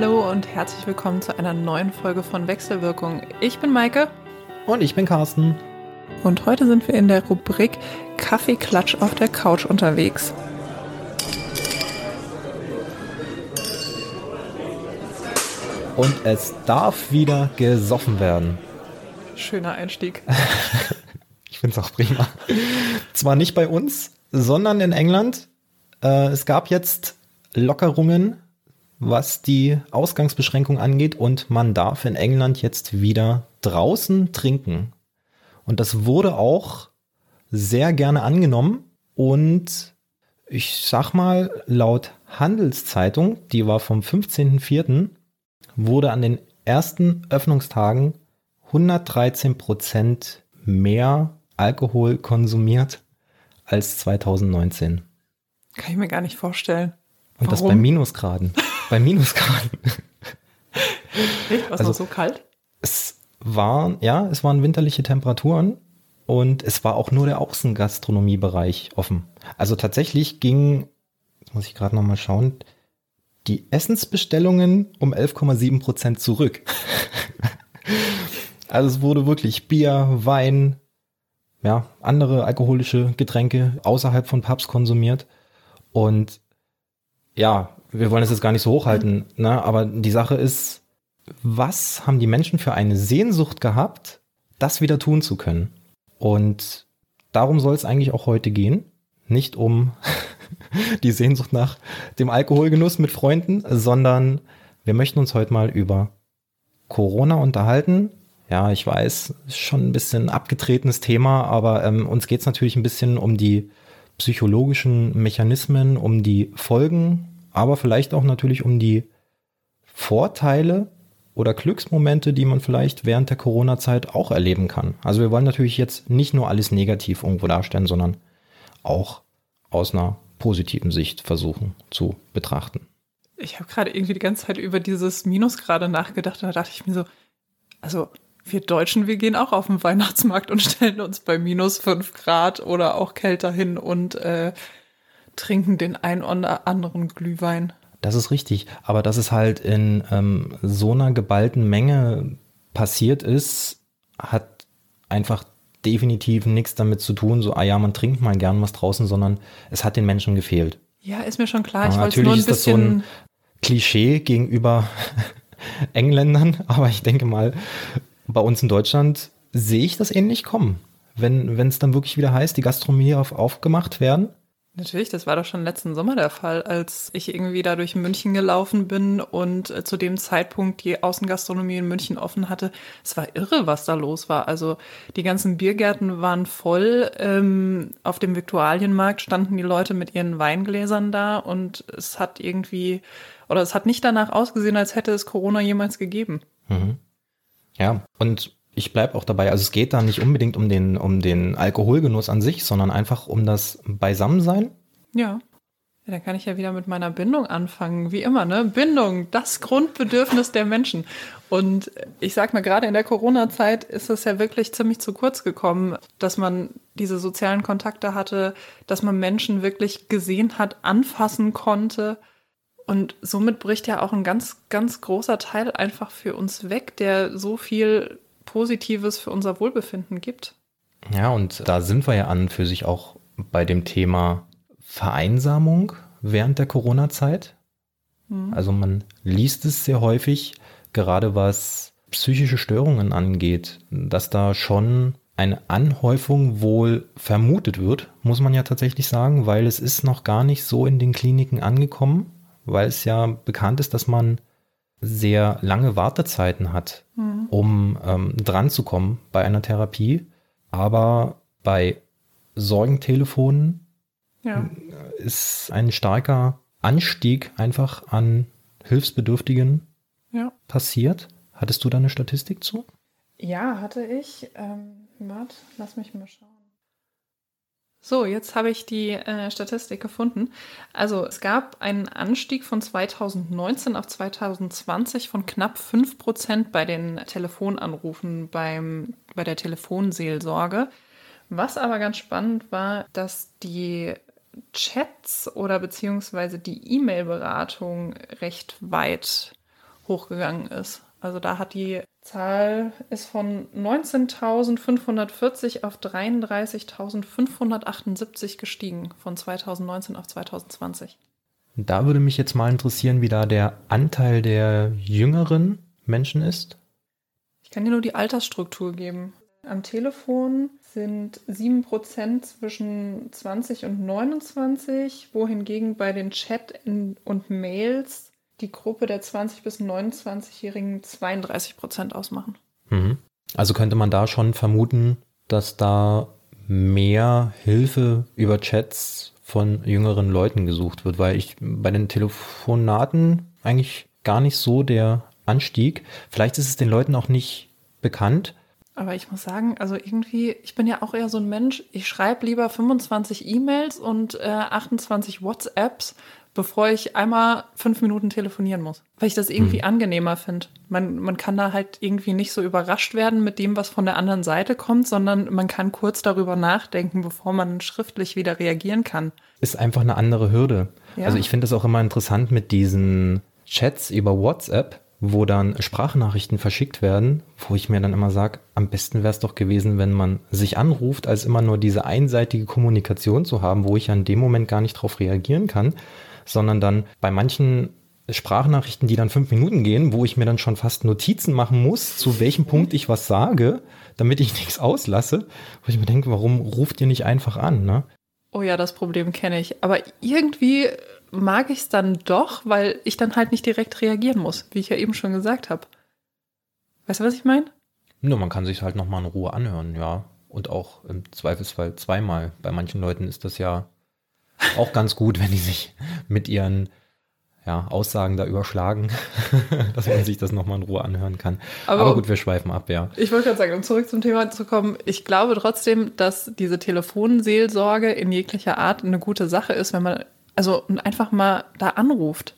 Hallo und herzlich willkommen zu einer neuen Folge von Wechselwirkung. Ich bin Maike. Und ich bin Carsten. Und heute sind wir in der Rubrik Kaffeeklatsch auf der Couch unterwegs. Und es darf wieder gesoffen werden. Schöner Einstieg. ich finde es auch prima. Zwar nicht bei uns, sondern in England. Äh, es gab jetzt Lockerungen was die Ausgangsbeschränkung angeht und man darf in England jetzt wieder draußen trinken. Und das wurde auch sehr gerne angenommen und ich sag mal, laut Handelszeitung, die war vom 15.04., wurde an den ersten Öffnungstagen 113 Prozent mehr Alkohol konsumiert als 2019. Kann ich mir gar nicht vorstellen. Und Warum? das bei Minusgraden. Bei Minusgraden. Echt? Was also, so kalt? Es waren, ja, es waren winterliche Temperaturen und es war auch nur der Außengastronomiebereich offen. Also tatsächlich ging, jetzt muss ich gerade nochmal schauen, die Essensbestellungen um 11,7 Prozent zurück. also es wurde wirklich Bier, Wein, ja, andere alkoholische Getränke außerhalb von Pubs konsumiert. Und ja, wir wollen es jetzt gar nicht so hochhalten, ne? aber die Sache ist, was haben die Menschen für eine Sehnsucht gehabt, das wieder tun zu können? Und darum soll es eigentlich auch heute gehen. Nicht um die Sehnsucht nach dem Alkoholgenuss mit Freunden, sondern wir möchten uns heute mal über Corona unterhalten. Ja, ich weiß, schon ein bisschen abgetretenes Thema, aber ähm, uns geht es natürlich ein bisschen um die psychologischen Mechanismen, um die Folgen aber vielleicht auch natürlich um die Vorteile oder Glücksmomente, die man vielleicht während der Corona-Zeit auch erleben kann. Also wir wollen natürlich jetzt nicht nur alles negativ irgendwo darstellen, sondern auch aus einer positiven Sicht versuchen zu betrachten. Ich habe gerade irgendwie die ganze Zeit über dieses Minusgrade nachgedacht und da dachte ich mir so, also wir Deutschen, wir gehen auch auf den Weihnachtsmarkt und stellen uns bei minus fünf Grad oder auch kälter hin und äh, trinken den ein oder anderen Glühwein. Das ist richtig, aber dass es halt in ähm, so einer geballten Menge passiert ist, hat einfach definitiv nichts damit zu tun, so, ah ja, man trinkt mal gern was draußen, sondern es hat den Menschen gefehlt. Ja, ist mir schon klar. Ich ja, natürlich nur ein ist das so ein Klischee gegenüber Engländern, aber ich denke mal, bei uns in Deutschland sehe ich das ähnlich kommen. Wenn es dann wirklich wieder heißt, die Gastronomie auf, aufgemacht werden, Natürlich, das war doch schon letzten Sommer der Fall, als ich irgendwie da durch München gelaufen bin und äh, zu dem Zeitpunkt die Außengastronomie in München offen hatte. Es war irre, was da los war. Also die ganzen Biergärten waren voll. Ähm, auf dem Viktualienmarkt standen die Leute mit ihren Weingläsern da und es hat irgendwie, oder es hat nicht danach ausgesehen, als hätte es Corona jemals gegeben. Mhm. Ja, und ich bleibe auch dabei. Also es geht da nicht unbedingt um den, um den Alkoholgenuss an sich, sondern einfach um das Beisammensein. Ja. Ja, dann kann ich ja wieder mit meiner Bindung anfangen. Wie immer, ne? Bindung, das Grundbedürfnis der Menschen. Und ich sag mal, gerade in der Corona-Zeit ist es ja wirklich ziemlich zu kurz gekommen, dass man diese sozialen Kontakte hatte, dass man Menschen wirklich gesehen hat, anfassen konnte. Und somit bricht ja auch ein ganz, ganz großer Teil einfach für uns weg, der so viel Positives für unser Wohlbefinden gibt. Ja, und da sind wir ja an für sich auch bei dem Thema Vereinsamung während der Corona-Zeit. Mhm. Also man liest es sehr häufig, gerade was psychische Störungen angeht, dass da schon eine Anhäufung wohl vermutet wird, muss man ja tatsächlich sagen, weil es ist noch gar nicht so in den Kliniken angekommen, weil es ja bekannt ist, dass man sehr lange Wartezeiten hat, mhm. um ähm, dran zu kommen bei einer Therapie. Aber bei Sorgentelefonen ja. ist ein starker Anstieg einfach an Hilfsbedürftigen ja. passiert. Hattest du da eine Statistik zu? Ja, hatte ich. Ähm, warte, lass mich mal schauen. So, jetzt habe ich die äh, Statistik gefunden. Also es gab einen Anstieg von 2019 auf 2020 von knapp 5 Prozent bei den Telefonanrufen beim, bei der Telefonseelsorge. Was aber ganz spannend war, dass die Chats oder beziehungsweise die E-Mail-Beratung recht weit hochgegangen ist. Also da hat die Zahl ist von 19.540 auf 33.578 gestiegen von 2019 auf 2020. Da würde mich jetzt mal interessieren, wie da der Anteil der jüngeren Menschen ist. Ich kann dir nur die Altersstruktur geben. Am Telefon sind 7% zwischen 20 und 29, wohingegen bei den Chat und Mails die Gruppe der 20- bis 29-Jährigen 32% ausmachen. Mhm. Also könnte man da schon vermuten, dass da mehr Hilfe über Chats von jüngeren Leuten gesucht wird, weil ich bei den Telefonaten eigentlich gar nicht so der Anstieg. Vielleicht ist es den Leuten auch nicht bekannt, aber ich muss sagen, also irgendwie, ich bin ja auch eher so ein Mensch, ich schreibe lieber 25 E-Mails und äh, 28 WhatsApps, bevor ich einmal fünf Minuten telefonieren muss. Weil ich das irgendwie mhm. angenehmer finde. Man, man kann da halt irgendwie nicht so überrascht werden mit dem, was von der anderen Seite kommt, sondern man kann kurz darüber nachdenken, bevor man schriftlich wieder reagieren kann. Ist einfach eine andere Hürde. Ja. Also ich finde es auch immer interessant mit diesen Chats über WhatsApp wo dann Sprachnachrichten verschickt werden, wo ich mir dann immer sage, am besten wäre es doch gewesen, wenn man sich anruft, als immer nur diese einseitige Kommunikation zu haben, wo ich ja in dem Moment gar nicht drauf reagieren kann, sondern dann bei manchen Sprachnachrichten, die dann fünf Minuten gehen, wo ich mir dann schon fast Notizen machen muss, zu welchem Punkt ich was sage, damit ich nichts auslasse, wo ich mir denke, warum ruft ihr nicht einfach an, ne? Oh ja, das Problem kenne ich. Aber irgendwie mag ich es dann doch, weil ich dann halt nicht direkt reagieren muss, wie ich ja eben schon gesagt habe. Weißt du, was ich meine? Nur man kann sich halt nochmal in Ruhe anhören, ja. Und auch im Zweifelsfall zweimal. Bei manchen Leuten ist das ja auch ganz gut, wenn die sich mit ihren ja, Aussagen da überschlagen, dass man sich das nochmal in Ruhe anhören kann. Aber, Aber, gut, wir schweifen ab, ja. Ich wollte gerade sagen, um zurück zum Thema zu kommen, ich glaube trotzdem, dass diese Telefonseelsorge in jeglicher Art eine gute Sache ist, wenn man also einfach mal da anruft.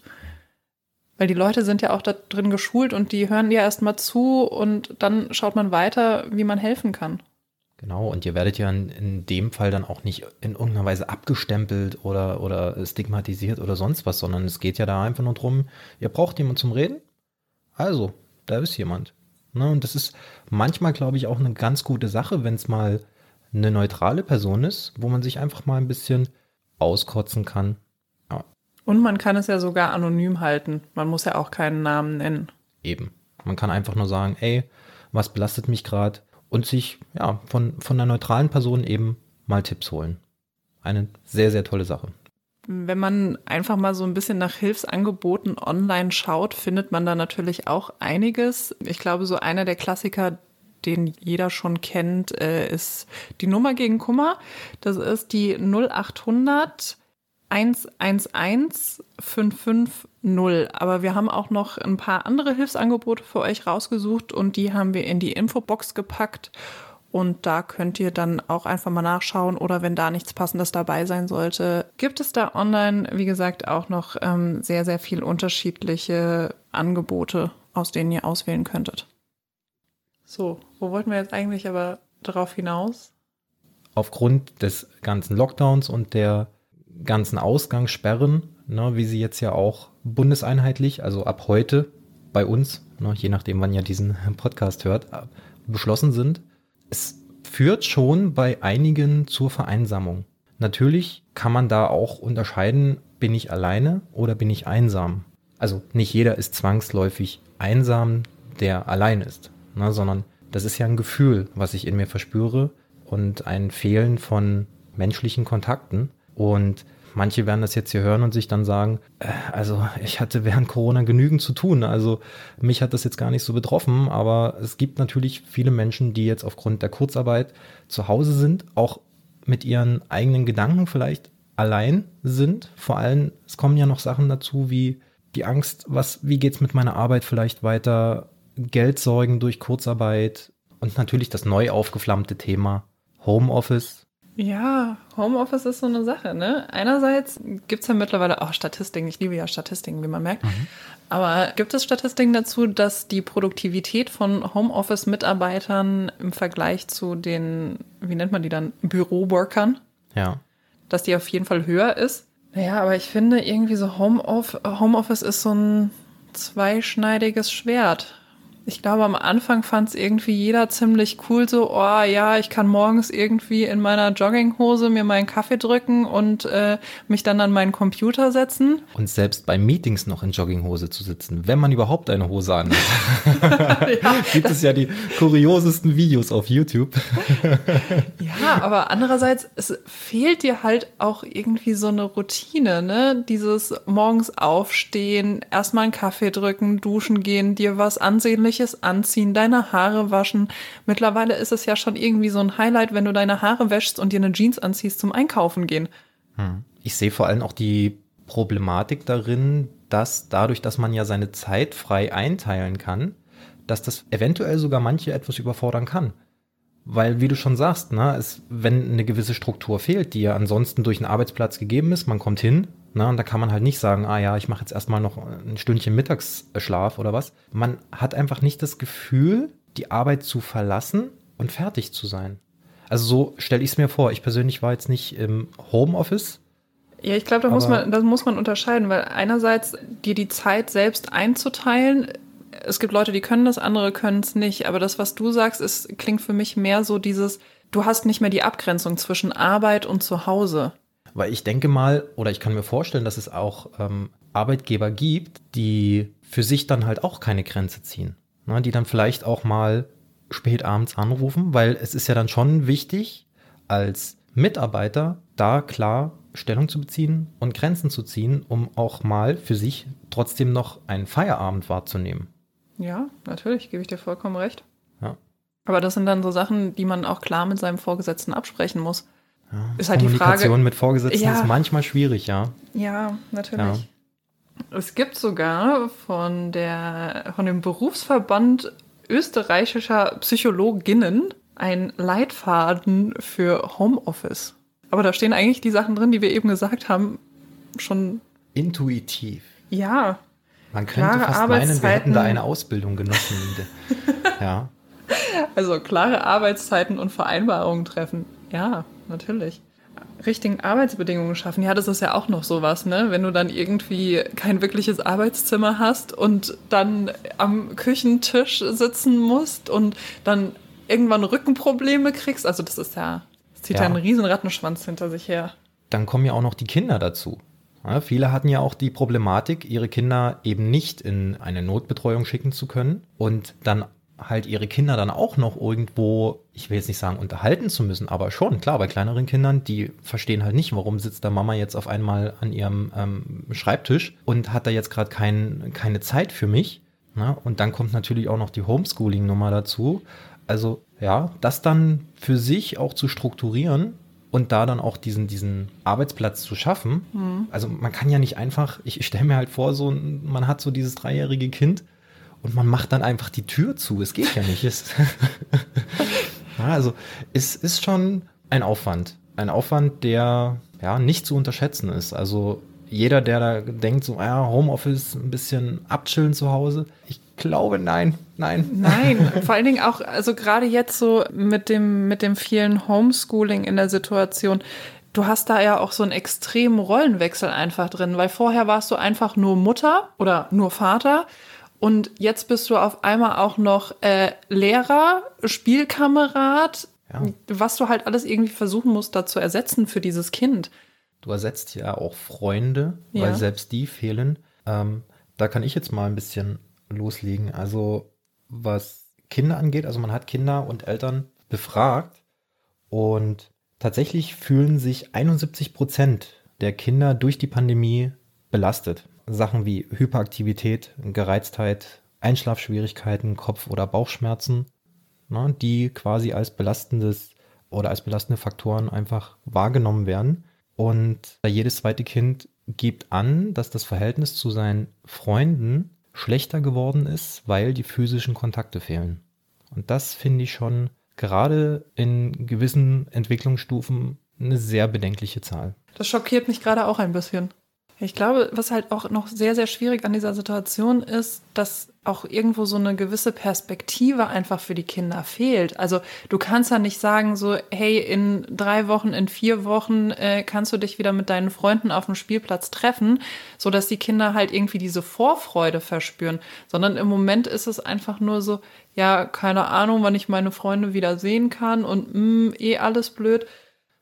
Weil die Leute sind ja auch da drin geschult und die hören dir erstmal zu und dann schaut man weiter, wie man helfen kann. Genau, und ihr werdet ja in, in, dem Fall dann auch nicht in irgendeiner Weise abgestempelt oder, oder stigmatisiert oder sonst was, sondern es geht ja da einfach nur drum, ihr braucht jemanden zum Reden? Also, da ist jemand. Ne, und das ist manchmal, glaube ich, auch eine ganz gute Sache, wenn es mal eine neutrale Person ist, wo man sich einfach mal ein bisschen auskotzen kann, und man kann es ja sogar anonym halten. Man muss ja auch keinen Namen nennen. Eben. Man kann einfach nur sagen, ey, was belastet mich gerade? Und sich ja von, von einer neutralen Person eben mal Tipps holen. Eine sehr, sehr tolle Sache. Wenn man einfach mal so ein bisschen nach Hilfsangeboten online schaut, findet man da natürlich auch einiges. Ich glaube, so einer der Klassiker, den jeder schon kennt, äh, ist die Nummer gegen Kummer. Das ist die 0800 111550. Aber wir haben auch noch ein paar andere Hilfsangebote für euch rausgesucht und die haben wir in die Infobox gepackt. Und da könnt ihr dann auch einfach mal nachschauen oder wenn da nichts Passendes dabei sein sollte, gibt es da online, wie gesagt, auch noch ähm, sehr, sehr viel unterschiedliche Angebote, aus denen ihr auswählen könntet. So, wo wollten wir jetzt eigentlich aber darauf hinaus? Aufgrund des ganzen Lockdowns und der ganzen Ausgangssperren, ne, wie sie jetzt ja auch bundeseinheitlich, also ab heute bei uns, ne, je nachdem, wann ihr diesen Podcast hört, beschlossen sind. Es führt schon bei einigen zur Vereinsamung. Natürlich kann man da auch unterscheiden, bin ich alleine oder bin ich einsam. Also nicht jeder ist zwangsläufig einsam, der allein ist, ne, sondern das ist ja ein Gefühl, was ich in mir verspüre und ein Fehlen von menschlichen Kontakten. Und manche werden das jetzt hier hören und sich dann sagen, äh, also ich hatte während Corona genügend zu tun. Also mich hat das jetzt gar nicht so betroffen, aber es gibt natürlich viele Menschen, die jetzt aufgrund der Kurzarbeit zu Hause sind, auch mit ihren eigenen Gedanken vielleicht allein sind. Vor allem, es kommen ja noch Sachen dazu wie die Angst, was, wie geht's mit meiner Arbeit vielleicht weiter, Geldsorgen durch Kurzarbeit und natürlich das neu aufgeflammte Thema Homeoffice ja, Homeoffice ist so eine Sache, ne? Einerseits gibt es ja mittlerweile auch Statistiken, ich liebe ja Statistiken, wie man merkt. Mhm. Aber gibt es Statistiken dazu, dass die Produktivität von Homeoffice-Mitarbeitern im Vergleich zu den, wie nennt man die dann, Büroworkern? Ja. Dass die auf jeden Fall höher ist? Naja, aber ich finde irgendwie so Homeoffice, Homeoffice ist so ein zweischneidiges Schwert. Ich glaube, am Anfang fand es irgendwie jeder ziemlich cool, so, oh ja, ich kann morgens irgendwie in meiner Jogginghose mir meinen Kaffee drücken und äh, mich dann an meinen Computer setzen. Und selbst bei Meetings noch in Jogginghose zu sitzen, wenn man überhaupt eine Hose anhat. ja, Gibt es ja die kuriosesten Videos auf YouTube. ja, aber andererseits, es fehlt dir halt auch irgendwie so eine Routine, ne? Dieses morgens aufstehen, erstmal einen Kaffee drücken, duschen gehen, dir was ansehnliches Persönliches anziehen, deine Haare waschen. Mittlerweile ist es ja schon irgendwie so ein Highlight, wenn du deine Haare wäschst und dir eine Jeans anziehst zum Einkaufen gehen. Hm. Ich sehe vor allem auch die Problematik darin, dass dadurch, dass man ja seine Zeit frei einteilen kann, dass das eventuell sogar manche etwas überfordern kann. Weil, wie du schon sagst, ne, es, wenn eine gewisse Struktur fehlt, die ja ansonsten durch einen Arbeitsplatz gegeben ist, man kommt hin, Ne, und da kann man halt nicht sagen, ah ja, ich mache jetzt erstmal noch ein Stündchen Mittagsschlaf oder was. Man hat einfach nicht das Gefühl, die Arbeit zu verlassen und fertig zu sein. Also so stelle ich es mir vor. Ich persönlich war jetzt nicht im Homeoffice. Ja, ich glaube, da muss man, das muss man unterscheiden, weil einerseits dir die Zeit selbst einzuteilen, es gibt Leute, die können das, andere können es nicht. Aber das, was du sagst, ist, klingt für mich mehr so dieses, du hast nicht mehr die Abgrenzung zwischen Arbeit und Zuhause. Weil ich denke mal, oder ich kann mir vorstellen, dass es auch ähm, Arbeitgeber gibt, die für sich dann halt auch keine Grenze ziehen. Ne, die dann vielleicht auch mal spät abends anrufen, weil es ist ja dann schon wichtig, als Mitarbeiter da klar Stellung zu beziehen und Grenzen zu ziehen, um auch mal für sich trotzdem noch einen Feierabend wahrzunehmen. Ja, natürlich, gebe ich dir vollkommen recht. Ja. Aber das sind dann so Sachen, die man auch klar mit seinem Vorgesetzten absprechen muss. Ja, ist halt Kommunikation die Frage, mit Vorgesetzten ja, ist manchmal schwierig, ja. Ja, natürlich. Ja. Es gibt sogar von, der, von dem Berufsverband österreichischer Psychologinnen einen Leitfaden für Homeoffice. Aber da stehen eigentlich die Sachen drin, die wir eben gesagt haben, schon. Intuitiv. Ja. Man könnte fast meinen, wir hätten da eine Ausbildung genossen. ja. Also klare Arbeitszeiten und Vereinbarungen treffen. Ja, natürlich. Richtigen Arbeitsbedingungen schaffen. Ja, das ist ja auch noch sowas, ne? Wenn du dann irgendwie kein wirkliches Arbeitszimmer hast und dann am Küchentisch sitzen musst und dann irgendwann Rückenprobleme kriegst. Also das ist ja, das zieht ja, ja einen riesen Rattenschwanz hinter sich her. Dann kommen ja auch noch die Kinder dazu. Ja, viele hatten ja auch die Problematik, ihre Kinder eben nicht in eine Notbetreuung schicken zu können und dann halt ihre Kinder dann auch noch irgendwo, ich will jetzt nicht sagen unterhalten zu müssen, aber schon, klar, bei kleineren Kindern, die verstehen halt nicht, warum sitzt da Mama jetzt auf einmal an ihrem ähm, Schreibtisch und hat da jetzt gerade kein, keine Zeit für mich. Ne? Und dann kommt natürlich auch noch die Homeschooling-Nummer dazu. Also ja, das dann für sich auch zu strukturieren und da dann auch diesen, diesen Arbeitsplatz zu schaffen. Mhm. Also man kann ja nicht einfach, ich, ich stelle mir halt vor, so man hat so dieses dreijährige Kind und man macht dann einfach die Tür zu. Es geht ja nicht. Es also es ist schon ein Aufwand. Ein Aufwand, der ja nicht zu unterschätzen ist. Also jeder, der da denkt, so, ja, Homeoffice, ein bisschen abchillen zu Hause. Ich glaube, nein, nein. Nein, vor allen Dingen auch, also gerade jetzt so mit dem, mit dem vielen Homeschooling in der Situation, du hast da ja auch so einen extremen Rollenwechsel einfach drin, weil vorher warst du einfach nur Mutter oder nur Vater und jetzt bist du auf einmal auch noch äh, Lehrer, Spielkamerad, ja. was du halt alles irgendwie versuchen musst, da zu ersetzen für dieses Kind. Du ersetzt ja auch Freunde, ja. weil selbst die fehlen. Ähm, da kann ich jetzt mal ein bisschen loslegen. Also was Kinder angeht, also man hat Kinder und Eltern befragt und tatsächlich fühlen sich 71 Prozent der Kinder durch die Pandemie belastet. Sachen wie Hyperaktivität, Gereiztheit, Einschlafschwierigkeiten, Kopf- oder Bauchschmerzen, ne, die quasi als belastendes oder als belastende Faktoren einfach wahrgenommen werden. Und jedes zweite Kind gibt an, dass das Verhältnis zu seinen Freunden schlechter geworden ist, weil die physischen Kontakte fehlen. Und das finde ich schon gerade in gewissen Entwicklungsstufen eine sehr bedenkliche Zahl. Das schockiert mich gerade auch ein bisschen. Ich glaube, was halt auch noch sehr, sehr schwierig an dieser Situation ist, dass auch irgendwo so eine gewisse Perspektive einfach für die Kinder fehlt. Also du kannst ja nicht sagen so, hey, in drei Wochen, in vier Wochen äh, kannst du dich wieder mit deinen Freunden auf dem Spielplatz treffen, so dass die Kinder halt irgendwie diese Vorfreude verspüren, sondern im Moment ist es einfach nur so, ja, keine Ahnung, wann ich meine Freunde wieder sehen kann und mh, mm, eh alles blöd.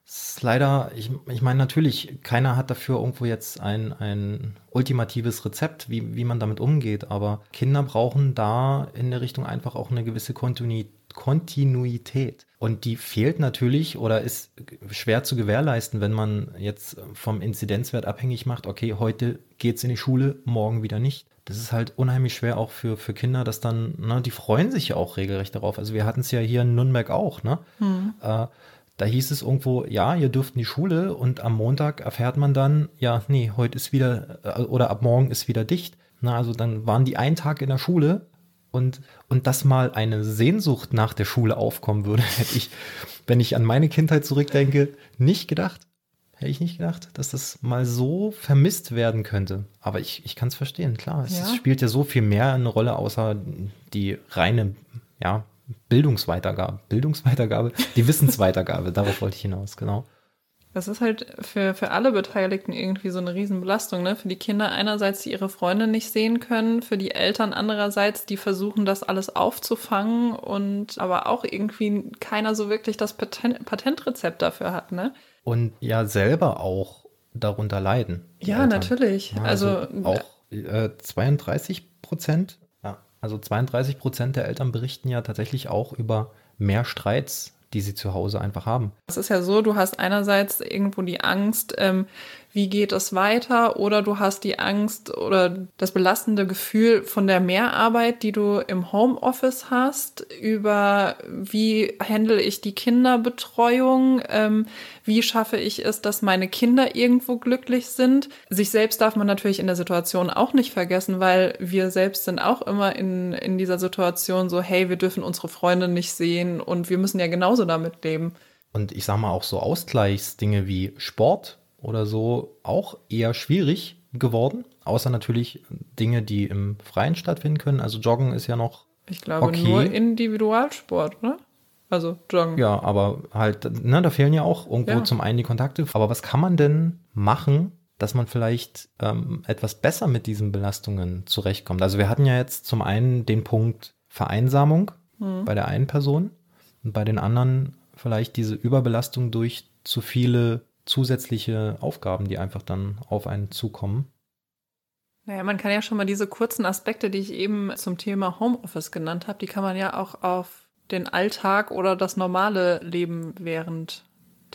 Ist leider, ich, ich meine natürlich, keiner hat dafür irgendwo jetzt ein, ein ultimatives Rezept, wie, wie man damit umgeht, aber Kinder brauchen da in der Richtung einfach auch eine gewisse Kontinuität. Und die fehlt natürlich oder ist schwer zu gewährleisten, wenn man jetzt vom Inzidenzwert abhängig macht, okay, heute geht's in die Schule, morgen wieder nicht. Das ist halt unheimlich schwer auch für, für Kinder, dass dann, ne, die freuen sich ja auch regelrecht darauf. Also wir hatten es ja hier in Nürnberg auch, ne? Hm. Äh, da hieß es irgendwo, ja, ihr dürft in die Schule und am Montag erfährt man dann, ja, nee, heute ist wieder äh, oder ab morgen ist wieder dicht. Na, also dann waren die einen Tag in der Schule und, und dass mal eine Sehnsucht nach der Schule aufkommen würde, hätte ich, wenn ich an meine Kindheit zurückdenke, nicht gedacht. Hätte ich nicht gedacht, dass das mal so vermisst werden könnte. Aber ich, ich kann es verstehen, klar. Es ja. spielt ja so viel mehr eine Rolle, außer die reine ja, Bildungsweitergabe. Bildungsweitergabe? Die Wissensweitergabe, darauf wollte ich hinaus, genau. Das ist halt für, für alle Beteiligten irgendwie so eine Riesenbelastung, ne? Für die Kinder einerseits, die ihre Freunde nicht sehen können, für die Eltern andererseits, die versuchen, das alles aufzufangen und aber auch irgendwie keiner so wirklich das Patent, Patentrezept dafür hat, ne? Und ja, selber auch darunter leiden. Ja, Eltern. natürlich. Ja, also, also auch äh, 32 Prozent also 32 Prozent der Eltern berichten ja tatsächlich auch über mehr Streits, die sie zu Hause einfach haben. Es ist ja so, du hast einerseits irgendwo die Angst, ähm, wie geht es weiter oder du hast die Angst oder das belastende Gefühl von der Mehrarbeit, die du im Homeoffice hast, über wie handle ich die Kinderbetreuung, ähm, wie schaffe ich es, dass meine Kinder irgendwo glücklich sind. Sich selbst darf man natürlich in der Situation auch nicht vergessen, weil wir selbst sind auch immer in, in dieser Situation so, hey, wir dürfen unsere Freunde nicht sehen und wir müssen ja genauso damit leben. Und ich sage mal auch so Ausgleichsdinge wie Sport oder so auch eher schwierig geworden. Außer natürlich Dinge, die im Freien stattfinden können. Also Joggen ist ja noch. Ich glaube okay. nur Individualsport, ne? Also Joggen. Ja, aber halt, ne, da fehlen ja auch irgendwo ja. zum einen die Kontakte. Aber was kann man denn machen, dass man vielleicht ähm, etwas besser mit diesen Belastungen zurechtkommt? Also wir hatten ja jetzt zum einen den Punkt Vereinsamung mhm. bei der einen Person und bei den anderen vielleicht diese Überbelastung durch zu viele zusätzliche Aufgaben, die einfach dann auf einen zukommen. Naja, man kann ja schon mal diese kurzen Aspekte, die ich eben zum Thema Homeoffice genannt habe, die kann man ja auch auf den Alltag oder das normale Leben während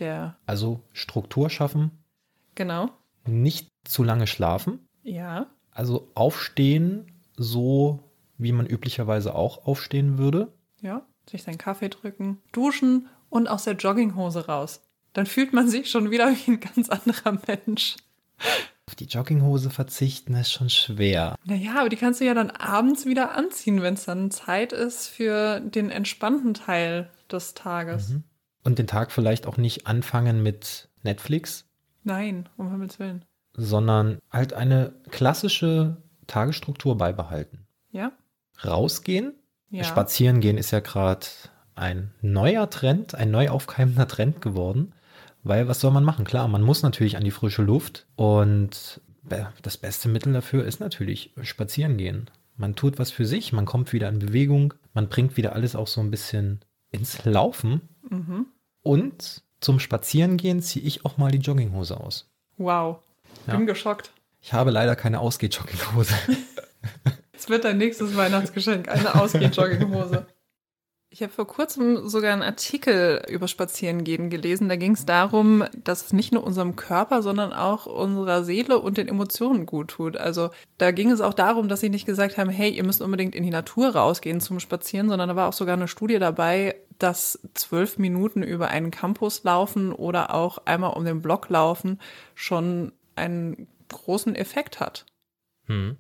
der. Also Struktur schaffen. Genau. Nicht zu lange schlafen. Ja. Also aufstehen, so wie man üblicherweise auch aufstehen würde. Ja, sich seinen Kaffee drücken, duschen und aus der Jogginghose raus dann fühlt man sich schon wieder wie ein ganz anderer Mensch. Auf die Jogginghose verzichten ist schon schwer. Naja, aber die kannst du ja dann abends wieder anziehen, wenn es dann Zeit ist für den entspannten Teil des Tages. Mhm. Und den Tag vielleicht auch nicht anfangen mit Netflix. Nein, um Himmels Willen. Sondern halt eine klassische Tagesstruktur beibehalten. Ja. Rausgehen. Ja. Spazieren gehen ist ja gerade ein neuer Trend, ein neu aufkeimender Trend geworden. Weil was soll man machen? Klar, man muss natürlich an die frische Luft und das beste Mittel dafür ist natürlich spazieren gehen. Man tut was für sich, man kommt wieder in Bewegung, man bringt wieder alles auch so ein bisschen ins Laufen. Mhm. Und zum Spazierengehen ziehe ich auch mal die Jogginghose aus. Wow, bin ja. geschockt. Ich habe leider keine Ausgeh-Jogginghose. Es wird dein nächstes Weihnachtsgeschenk, eine Ausgeh-Jogginghose. Ich habe vor kurzem sogar einen Artikel über Spazierengehen gelesen. Da ging es darum, dass es nicht nur unserem Körper, sondern auch unserer Seele und den Emotionen gut tut. Also da ging es auch darum, dass sie nicht gesagt haben, hey, ihr müsst unbedingt in die Natur rausgehen zum Spazieren, sondern da war auch sogar eine Studie dabei, dass zwölf Minuten über einen Campus laufen oder auch einmal um den Block laufen schon einen großen Effekt hat. Hm.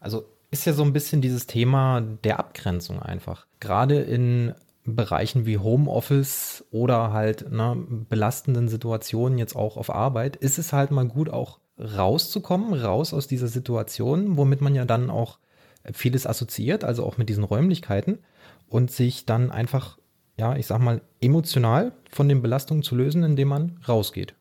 Also ist ja so ein bisschen dieses Thema der Abgrenzung einfach. Gerade in Bereichen wie Homeoffice oder halt ne, belastenden Situationen jetzt auch auf Arbeit, ist es halt mal gut, auch rauszukommen, raus aus dieser Situation, womit man ja dann auch vieles assoziiert, also auch mit diesen Räumlichkeiten und sich dann einfach, ja, ich sag mal, emotional von den Belastungen zu lösen, indem man rausgeht.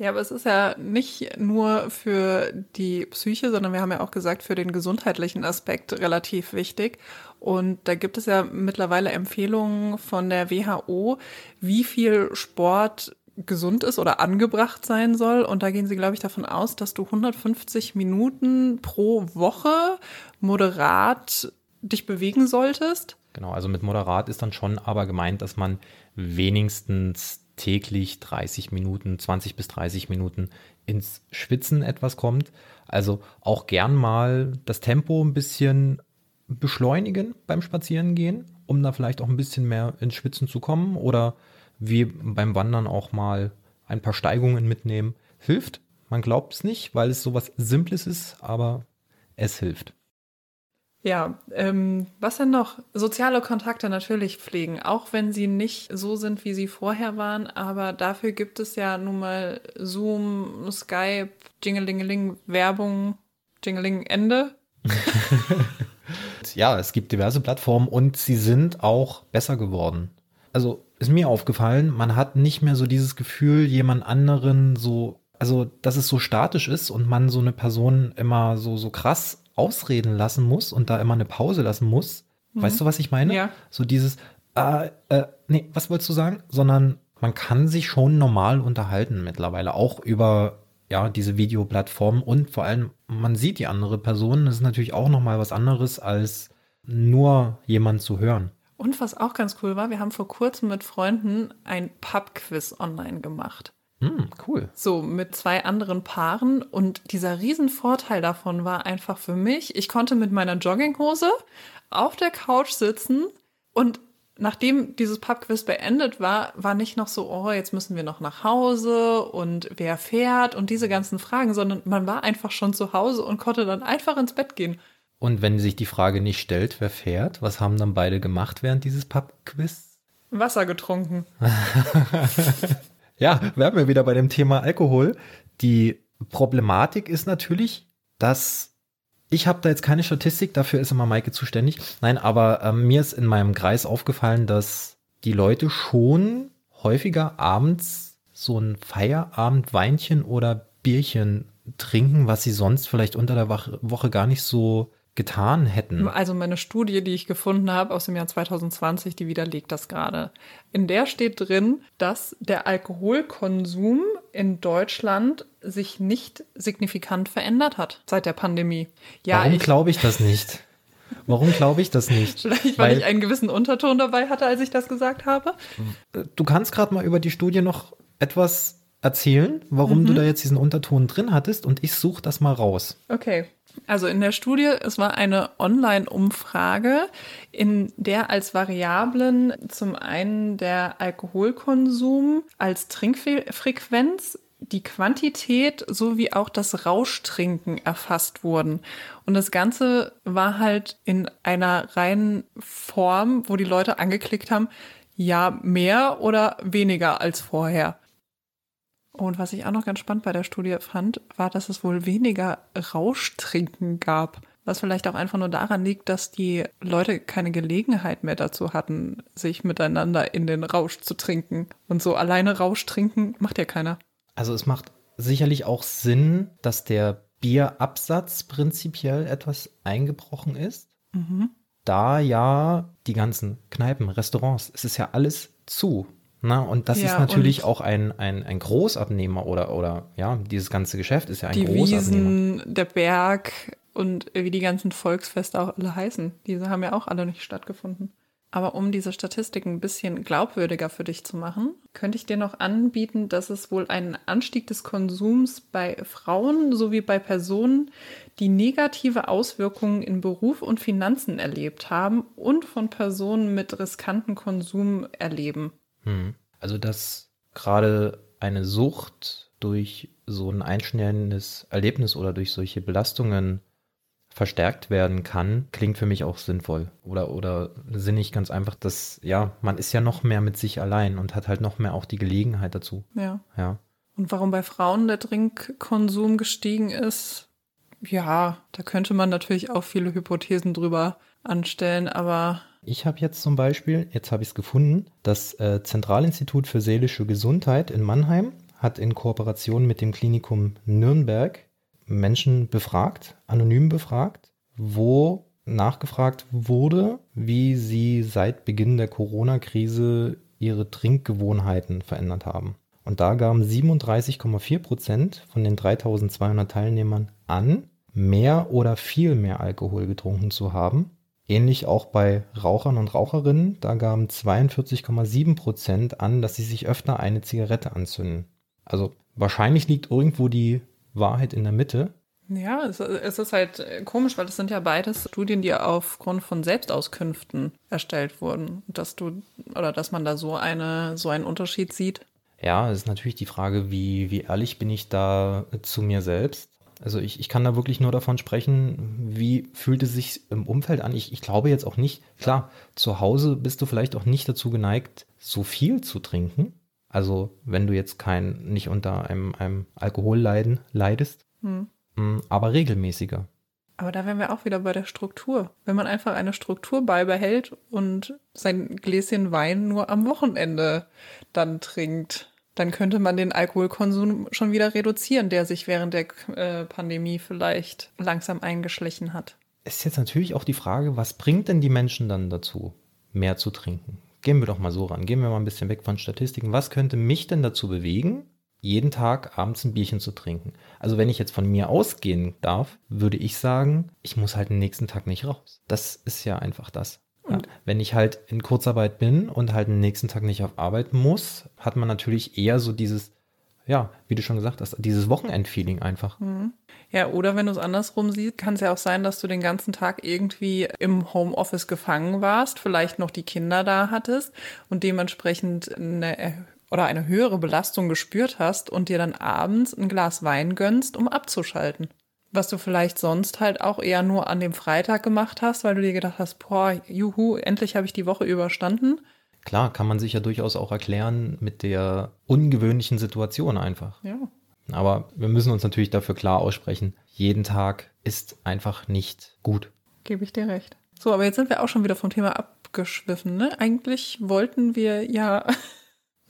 Ja, aber es ist ja nicht nur für die Psyche, sondern wir haben ja auch gesagt, für den gesundheitlichen Aspekt relativ wichtig. Und da gibt es ja mittlerweile Empfehlungen von der WHO, wie viel Sport gesund ist oder angebracht sein soll. Und da gehen sie, glaube ich, davon aus, dass du 150 Minuten pro Woche moderat dich bewegen solltest. Genau, also mit moderat ist dann schon aber gemeint, dass man wenigstens täglich 30 Minuten, 20 bis 30 Minuten ins Schwitzen etwas kommt. Also auch gern mal das Tempo ein bisschen beschleunigen beim Spazierengehen, um da vielleicht auch ein bisschen mehr ins Schwitzen zu kommen oder wie beim Wandern auch mal ein paar Steigungen mitnehmen. Hilft. Man glaubt es nicht, weil es sowas Simples ist, aber es hilft. Ja, ähm, was denn noch? Soziale Kontakte natürlich pflegen, auch wenn sie nicht so sind, wie sie vorher waren, aber dafür gibt es ja nun mal Zoom, Skype, Jingelingeling, Werbung, Jingeling, Ende. ja, es gibt diverse Plattformen und sie sind auch besser geworden. Also ist mir aufgefallen, man hat nicht mehr so dieses Gefühl, jemand anderen so, also dass es so statisch ist und man so eine Person immer so, so krass ausreden lassen muss und da immer eine Pause lassen muss. Mhm. Weißt du, was ich meine? Ja. So dieses, äh, äh, nee, was wolltest du sagen? Sondern man kann sich schon normal unterhalten mittlerweile, auch über ja, diese Videoplattform und vor allem, man sieht die andere Person. Das ist natürlich auch nochmal was anderes, als nur jemand zu hören. Und was auch ganz cool war, wir haben vor kurzem mit Freunden ein Pub-Quiz online gemacht. Mm, cool. So mit zwei anderen Paaren. Und dieser Riesenvorteil davon war einfach für mich, ich konnte mit meiner Jogginghose auf der Couch sitzen und nachdem dieses Pubquiz beendet war, war nicht noch so, oh, jetzt müssen wir noch nach Hause und wer fährt und diese ganzen Fragen, sondern man war einfach schon zu Hause und konnte dann einfach ins Bett gehen. Und wenn sich die Frage nicht stellt, wer fährt, was haben dann beide gemacht während dieses Pubquiz? Wasser getrunken. ja, werden wir wieder bei dem Thema Alkohol. Die Problematik ist natürlich, dass ich habe da jetzt keine Statistik, dafür ist immer Maike zuständig. Nein, aber äh, mir ist in meinem Kreis aufgefallen, dass die Leute schon häufiger abends so ein Feierabendweinchen oder Bierchen trinken, was sie sonst vielleicht unter der Woche gar nicht so getan hätten. Also meine Studie, die ich gefunden habe aus dem Jahr 2020, die widerlegt das gerade. In der steht drin, dass der Alkoholkonsum in Deutschland sich nicht signifikant verändert hat seit der Pandemie. Ja, Warum glaube ich das nicht? Warum glaube ich das nicht? Vielleicht, weil, weil, ich einen gewissen Unterton dabei hatte, als ich das gesagt habe. Du kannst gerade mal über die Studie noch etwas erzählen, warum mhm. du da jetzt diesen Unterton drin hattest und ich suche das mal raus. Okay. Also in der Studie, es war eine Online-Umfrage, in der als Variablen zum einen der Alkoholkonsum als Trinkfrequenz, die Quantität sowie auch das Rauschtrinken erfasst wurden. Und das Ganze war halt in einer reinen Form, wo die Leute angeklickt haben, ja, mehr oder weniger als vorher. Und was ich auch noch ganz spannend bei der Studie fand, war, dass es wohl weniger Rauschtrinken gab. Was vielleicht auch einfach nur daran liegt, dass die Leute keine Gelegenheit mehr dazu hatten, sich miteinander in den Rausch zu trinken. Und so alleine Rausch trinken macht ja keiner. Also es macht sicherlich auch Sinn, dass der Bierabsatz prinzipiell etwas eingebrochen ist. Mhm. Da ja die ganzen Kneipen, Restaurants, es ist ja alles zu. Na, und das ja, ist natürlich auch ein, ein, ein Großabnehmer oder, oder ja, dieses ganze Geschäft ist ja ein die Großabnehmer. Wiesen, der Berg und wie die ganzen Volksfeste auch alle heißen, diese haben ja auch alle nicht stattgefunden. Aber um diese Statistiken ein bisschen glaubwürdiger für dich zu machen, könnte ich dir noch anbieten, dass es wohl einen Anstieg des Konsums bei Frauen sowie bei Personen, die negative Auswirkungen in Beruf und Finanzen erlebt haben und von Personen mit riskanten Konsum erleben. Hm. Also, dass gerade eine Sucht durch so ein einschneidendes Erlebnis oder durch solche Belastungen verstärkt werden kann, klingt für mich auch sinnvoll. Oder, oder sinnig ganz einfach, dass, ja, man ist ja noch mehr mit sich allein und hat halt noch mehr auch die Gelegenheit dazu. Ja. Ja. Und warum bei Frauen der Trinkkonsum gestiegen ist, ja, da könnte man natürlich auch viele Hypothesen drüber anstellen, aber. Ich habe jetzt zum Beispiel, jetzt habe ich es gefunden, das äh, Zentralinstitut für seelische Gesundheit in Mannheim hat in Kooperation mit dem Klinikum Nürnberg Menschen befragt, anonym befragt, wo nachgefragt wurde, wie sie seit Beginn der Corona-Krise ihre Trinkgewohnheiten verändert haben. Und da gaben 37,4 Prozent von den 3200 Teilnehmern an, mehr oder viel mehr Alkohol getrunken zu haben. Ähnlich auch bei Rauchern und Raucherinnen, da gaben 42,7 Prozent an, dass sie sich öfter eine Zigarette anzünden. Also wahrscheinlich liegt irgendwo die Wahrheit in der Mitte. Ja, es, ist halt komisch, weil es sind ja beides Studien, die aufgrund von Selbstauskünften erstellt wurden, dass du oder dass man da so eine so einen Unterschied sieht. Ja, es ist natürlich die Frage, wie wie ehrlich bin ich da zu mir selbst? Also ich, ich kann da wirklich nur davon sprechen, wie fühlt es sich im Umfeld an. Ich, ich glaube jetzt auch nicht, klar, zu Hause bist du vielleicht auch nicht dazu geneigt, so viel zu trinken. Also wenn du jetzt kein, nicht unter einem, einem Alkoholleiden leidest, hm. Mm, aber regelmäßiger. Aber da wären wir auch wieder bei der Struktur. Wenn man einfach eine Struktur beibehält und sein Gläschen Wein nur am Wochenende dann trinkt, dann könnte man den Alkoholkonsum schon wieder reduzieren, der sich während der äh, Pandemie vielleicht langsam eingeschlichen hat. Es ist jetzt natürlich auch die Frage, was bringt denn die Menschen dann dazu, mehr zu trinken? Gehen wir doch mal so ran, gehen wir mal ein bisschen weg von Statistiken. Was könnte mich denn dazu bewegen, jeden Tag abends ein Bierchen zu trinken. Also wenn ich jetzt von mir ausgehen darf, würde ich sagen, ich muss halt den nächsten Tag nicht raus. Das ist ja einfach das. Ja, wenn ich halt in Kurzarbeit bin und halt den nächsten Tag nicht auf Arbeit muss, hat man natürlich eher so dieses, ja, wie du schon gesagt hast, dieses Wochenendfeeling einfach. Mhm. Ja, oder wenn du es andersrum siehst, kann es ja auch sein, dass du den ganzen Tag irgendwie im Homeoffice gefangen warst, vielleicht noch die Kinder da hattest und dementsprechend eine oder eine höhere Belastung gespürt hast und dir dann abends ein Glas Wein gönnst, um abzuschalten. Was du vielleicht sonst halt auch eher nur an dem Freitag gemacht hast, weil du dir gedacht hast, boah, juhu, endlich habe ich die Woche überstanden. Klar, kann man sich ja durchaus auch erklären mit der ungewöhnlichen Situation einfach. Ja. Aber wir müssen uns natürlich dafür klar aussprechen, jeden Tag ist einfach nicht gut. Gebe ich dir recht. So, aber jetzt sind wir auch schon wieder vom Thema abgeschwiffen. Ne? Eigentlich wollten wir ja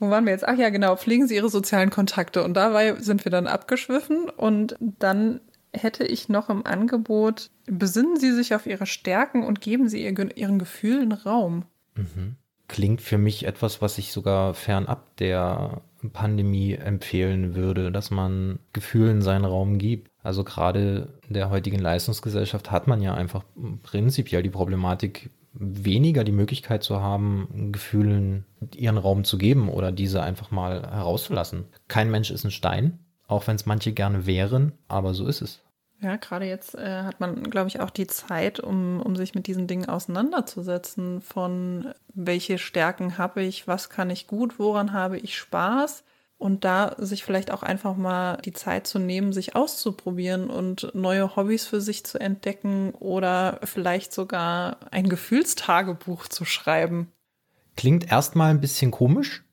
wo waren wir jetzt? Ach ja, genau, pflegen Sie Ihre sozialen Kontakte. Und dabei sind wir dann abgeschwiffen. Und dann hätte ich noch im Angebot, besinnen Sie sich auf Ihre Stärken und geben Sie Ihren Gefühlen Raum. Mhm. Klingt für mich etwas, was ich sogar fernab der Pandemie empfehlen würde, dass man Gefühlen seinen Raum gibt. Also gerade in der heutigen Leistungsgesellschaft hat man ja einfach prinzipiell die Problematik, weniger die Möglichkeit zu haben, Gefühlen ihren Raum zu geben oder diese einfach mal herauszulassen. Kein Mensch ist ein Stein, auch wenn es manche gerne wären, aber so ist es. Ja, gerade jetzt äh, hat man, glaube ich, auch die Zeit, um, um sich mit diesen Dingen auseinanderzusetzen, von welche Stärken habe ich, was kann ich gut, woran habe ich Spaß und da sich vielleicht auch einfach mal die Zeit zu nehmen, sich auszuprobieren und neue Hobbys für sich zu entdecken oder vielleicht sogar ein Gefühlstagebuch zu schreiben. Klingt erstmal ein bisschen komisch,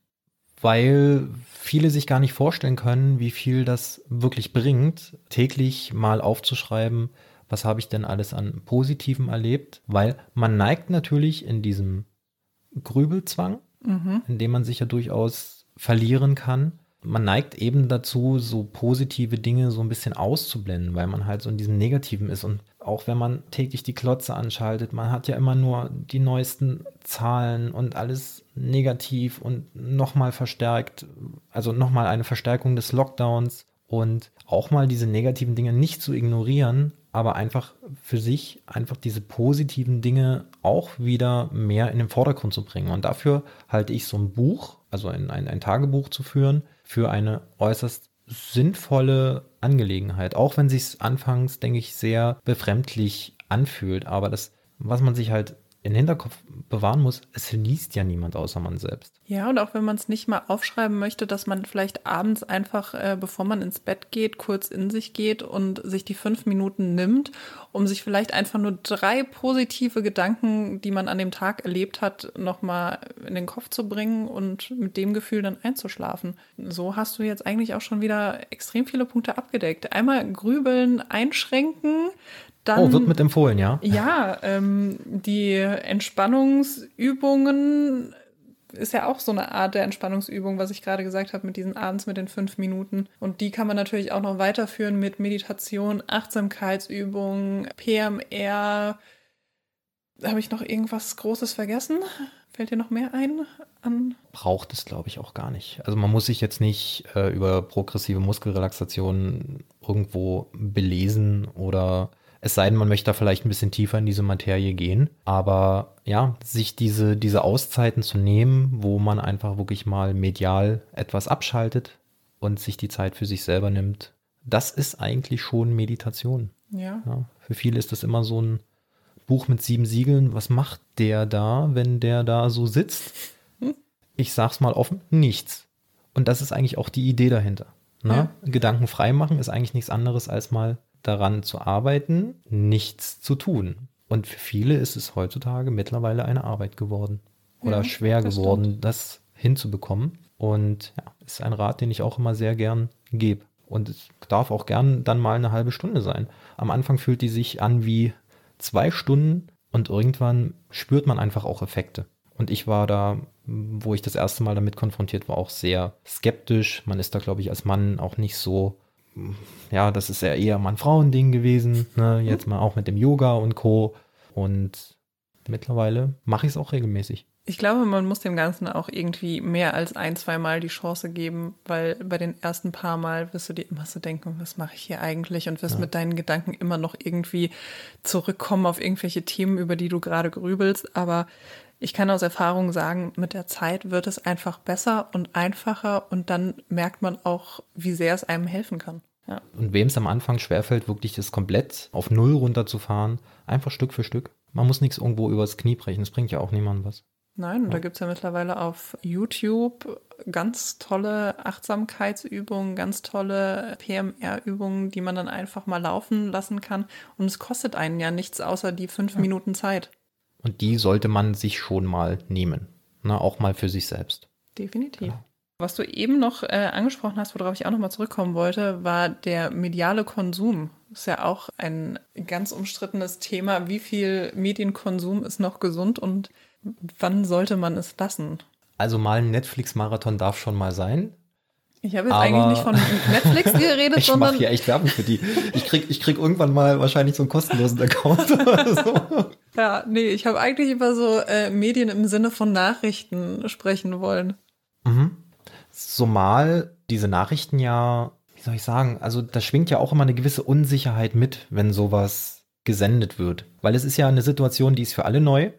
weil viele sich gar nicht vorstellen können, wie viel das wirklich bringt, täglich mal aufzuschreiben, was habe ich denn alles an Positivem erlebt, weil man neigt natürlich in diesem Grübelzwang, mhm. in dem man sich ja durchaus verlieren kann. Man neigt eben dazu, so positive Dinge so ein bisschen auszublenden, weil man halt so in diesem Negativen ist. Und auch wenn man täglich die Klotze anschaltet, man hat ja immer nur die neuesten Zahlen und alles negativ und nochmal verstärkt, also nochmal eine Verstärkung des Lockdowns und auch mal diese negativen Dinge nicht zu ignorieren, aber einfach für sich einfach diese positiven Dinge auch wieder mehr in den Vordergrund zu bringen. Und dafür halte ich so ein Buch, also ein, ein, ein Tagebuch zu führen, für eine äußerst sinnvolle Angelegenheit. Auch wenn sich anfangs, denke ich, sehr befremdlich anfühlt. Aber das, was man sich halt in den Hinterkopf bewahren muss, es liest ja niemand außer man selbst. Ja, und auch wenn man es nicht mal aufschreiben möchte, dass man vielleicht abends einfach, äh, bevor man ins Bett geht, kurz in sich geht und sich die fünf Minuten nimmt, um sich vielleicht einfach nur drei positive Gedanken, die man an dem Tag erlebt hat, nochmal in den Kopf zu bringen und mit dem Gefühl dann einzuschlafen. So hast du jetzt eigentlich auch schon wieder extrem viele Punkte abgedeckt. Einmal grübeln, einschränken, dann, oh, wird mit empfohlen, ja? Ja, ähm, die Entspannungsübungen ist ja auch so eine Art der Entspannungsübung, was ich gerade gesagt habe mit diesen abends mit den fünf Minuten. Und die kann man natürlich auch noch weiterführen mit Meditation, Achtsamkeitsübungen, PMR. Habe ich noch irgendwas Großes vergessen? Fällt dir noch mehr ein? An Braucht es, glaube ich, auch gar nicht. Also man muss sich jetzt nicht äh, über progressive Muskelrelaxation irgendwo belesen oder es sei denn, man möchte da vielleicht ein bisschen tiefer in diese Materie gehen. Aber ja, sich diese, diese Auszeiten zu nehmen, wo man einfach wirklich mal medial etwas abschaltet und sich die Zeit für sich selber nimmt, das ist eigentlich schon Meditation. Ja. ja für viele ist das immer so ein Buch mit sieben Siegeln. Was macht der da, wenn der da so sitzt? Hm? Ich sag's mal offen, nichts. Und das ist eigentlich auch die Idee dahinter. Ne? Ja. Gedanken frei machen ist eigentlich nichts anderes als mal daran zu arbeiten, nichts zu tun. Und für viele ist es heutzutage mittlerweile eine Arbeit geworden oder ja, schwer das geworden, stimmt. das hinzubekommen. Und ja, ist ein Rat, den ich auch immer sehr gern gebe. Und es darf auch gern dann mal eine halbe Stunde sein. Am Anfang fühlt die sich an wie zwei Stunden und irgendwann spürt man einfach auch Effekte. Und ich war da, wo ich das erste Mal damit konfrontiert war, auch sehr skeptisch. Man ist da, glaube ich, als Mann auch nicht so ja, das ist ja eher Mann-Frauen-Ding gewesen. Ne? Jetzt mal auch mit dem Yoga und Co. Und mittlerweile mache ich es auch regelmäßig. Ich glaube, man muss dem Ganzen auch irgendwie mehr als ein, zwei Mal die Chance geben, weil bei den ersten paar Mal wirst du dir immer so denken, was mache ich hier eigentlich und wirst ja. mit deinen Gedanken immer noch irgendwie zurückkommen auf irgendwelche Themen, über die du gerade grübelst. Aber ich kann aus Erfahrung sagen, mit der Zeit wird es einfach besser und einfacher und dann merkt man auch, wie sehr es einem helfen kann. Ja. Und wem es am Anfang schwerfällt, wirklich das komplett auf Null runterzufahren, einfach Stück für Stück. Man muss nichts irgendwo übers Knie brechen, das bringt ja auch niemandem was. Nein, ja. da gibt es ja mittlerweile auf YouTube ganz tolle Achtsamkeitsübungen, ganz tolle PMR-Übungen, die man dann einfach mal laufen lassen kann. Und es kostet einen ja nichts außer die fünf ja. Minuten Zeit. Und die sollte man sich schon mal nehmen. Ne, auch mal für sich selbst. Definitiv. Ja. Was du eben noch äh, angesprochen hast, worauf ich auch noch mal zurückkommen wollte, war der mediale Konsum. Ist ja auch ein ganz umstrittenes Thema. Wie viel Medienkonsum ist noch gesund und wann sollte man es lassen? Also mal ein Netflix-Marathon darf schon mal sein. Ich habe jetzt aber eigentlich nicht von Netflix geredet, ich sondern. Ich mache hier echt Werbung für die. Ich krieg, ich krieg irgendwann mal wahrscheinlich so einen kostenlosen Account oder so. Ja, nee, ich habe eigentlich über so äh, Medien im Sinne von Nachrichten sprechen wollen. Mhm so mal diese Nachrichten ja, wie soll ich sagen, also da schwingt ja auch immer eine gewisse Unsicherheit mit, wenn sowas gesendet wird. Weil es ist ja eine Situation, die ist für alle neu.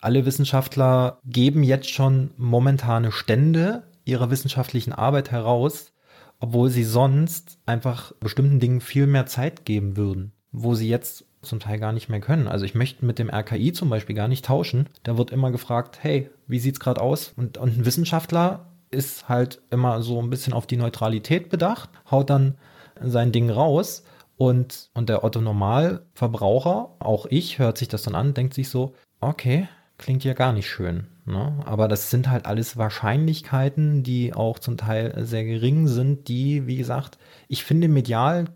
Alle Wissenschaftler geben jetzt schon momentane Stände ihrer wissenschaftlichen Arbeit heraus, obwohl sie sonst einfach bestimmten Dingen viel mehr Zeit geben würden, wo sie jetzt zum Teil gar nicht mehr können. Also ich möchte mit dem RKI zum Beispiel gar nicht tauschen. Da wird immer gefragt, hey, wie sieht's gerade aus? Und, und ein Wissenschaftler ist halt immer so ein bisschen auf die Neutralität bedacht, haut dann sein Ding raus und, und der Otto Normalverbraucher, auch ich, hört sich das dann an, denkt sich so, okay, klingt ja gar nicht schön. Ne? Aber das sind halt alles Wahrscheinlichkeiten, die auch zum Teil sehr gering sind, die, wie gesagt, ich finde medial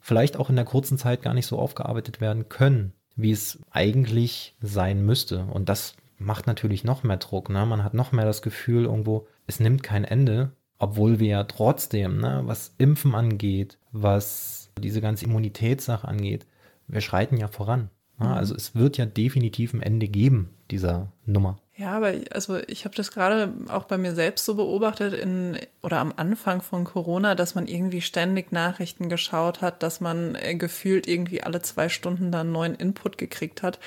vielleicht auch in der kurzen Zeit gar nicht so aufgearbeitet werden können, wie es eigentlich sein müsste. Und das macht natürlich noch mehr Druck. Ne? Man hat noch mehr das Gefühl, irgendwo, es nimmt kein Ende, obwohl wir ja trotzdem, ne, was Impfen angeht, was diese ganze Immunitätssache angeht, wir schreiten ja voran. Ne? Also es wird ja definitiv ein Ende geben, dieser Nummer. Ja, aber also ich habe das gerade auch bei mir selbst so beobachtet in oder am Anfang von Corona, dass man irgendwie ständig Nachrichten geschaut hat, dass man äh, gefühlt irgendwie alle zwei Stunden da einen neuen Input gekriegt hat